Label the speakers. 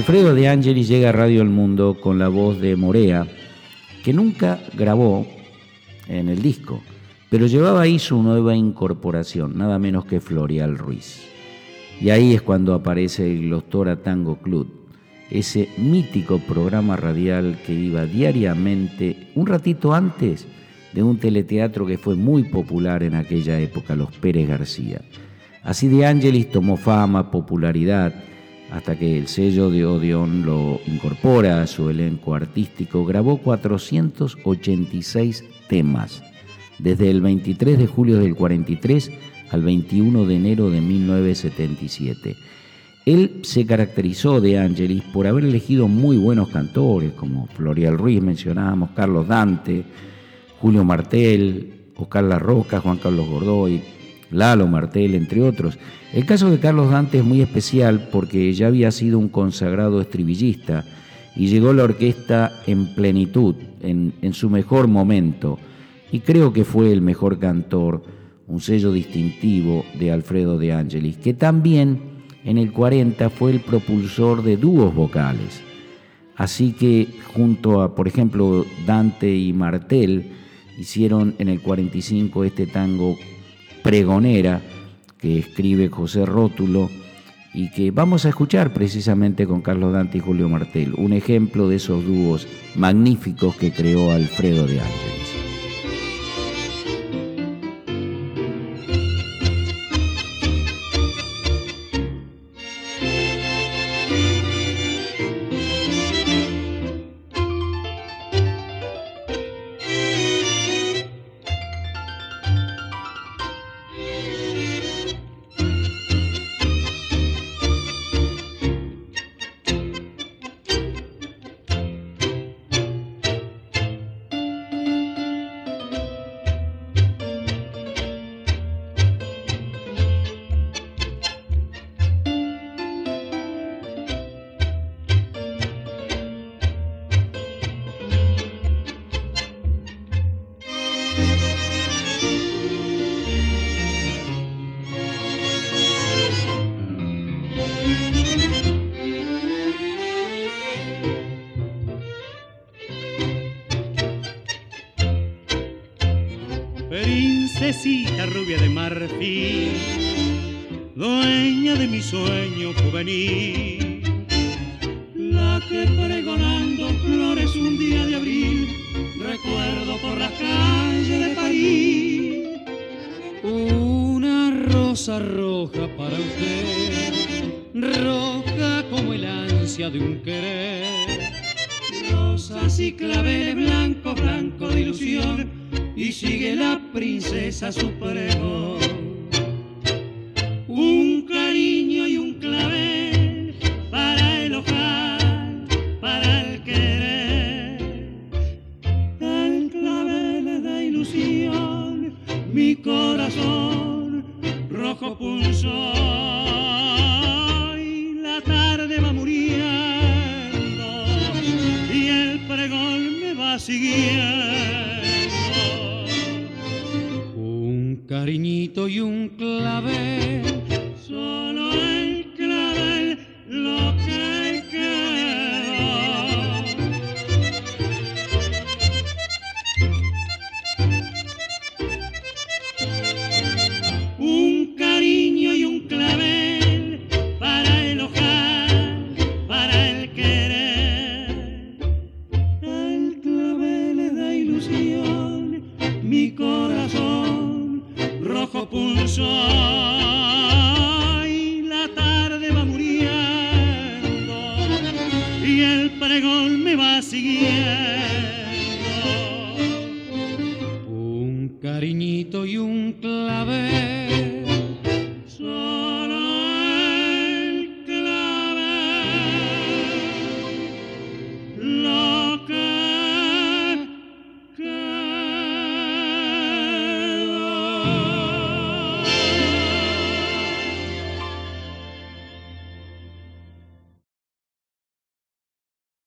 Speaker 1: Alfredo de Angelis llega a Radio El Mundo con la voz de Morea, que nunca grabó en el disco, pero llevaba ahí su nueva incorporación, nada menos que Florial Ruiz. Y ahí es cuando aparece el Glostora Tango Club, ese mítico programa radial que iba diariamente, un ratito antes de un teleteatro que fue muy popular en aquella época, Los Pérez García. Así de Ángelis tomó fama, popularidad, hasta que el sello de Odeon lo incorpora a su elenco artístico, grabó 486 temas, desde el 23 de julio del 43 al 21 de enero de 1977. Él se caracterizó de Angelis por haber elegido muy buenos cantores, como Florial Ruiz, mencionábamos, Carlos Dante, Julio Martel, Oscar La Roca, Juan Carlos Gordoy, Lalo Martel, entre otros. El caso de Carlos Dante es muy especial porque ya había sido un consagrado estribillista y llegó la orquesta en plenitud, en, su mejor momento, y creo que fue el mejor cantor, un sello distintivo de Alfredo de Angelis, que también en el 40 fue el propulsor de dúos vocales. Así que junto a, por ejemplo, Dante y Martel, hicieron en el 45 este tango Pregonera, que escribe José Rótulo y que vamos a escuchar precisamente con Carlos Dante y Julio Martel, un ejemplo de esos dúos magníficos que creó Alfredo de Ángeles.
Speaker 2: Princesita rubia de marfil, dueña de mi sueño juvenil, la que pregonando flores un día de abril, recuerdo por la calle de París, una rosa roja para usted, roja como el ansia de un querer, y claveles blanco, blanco de ilusión, y sigue la princesa supremo. Un cariño y un clavel para el ojal, para el querer. El clavel de ilusión, mi corazón rojo punzón. palito y un clavel, solo en clavel lo que rojo punzón y la tarde va muriendo y el pregón me va siguiendo.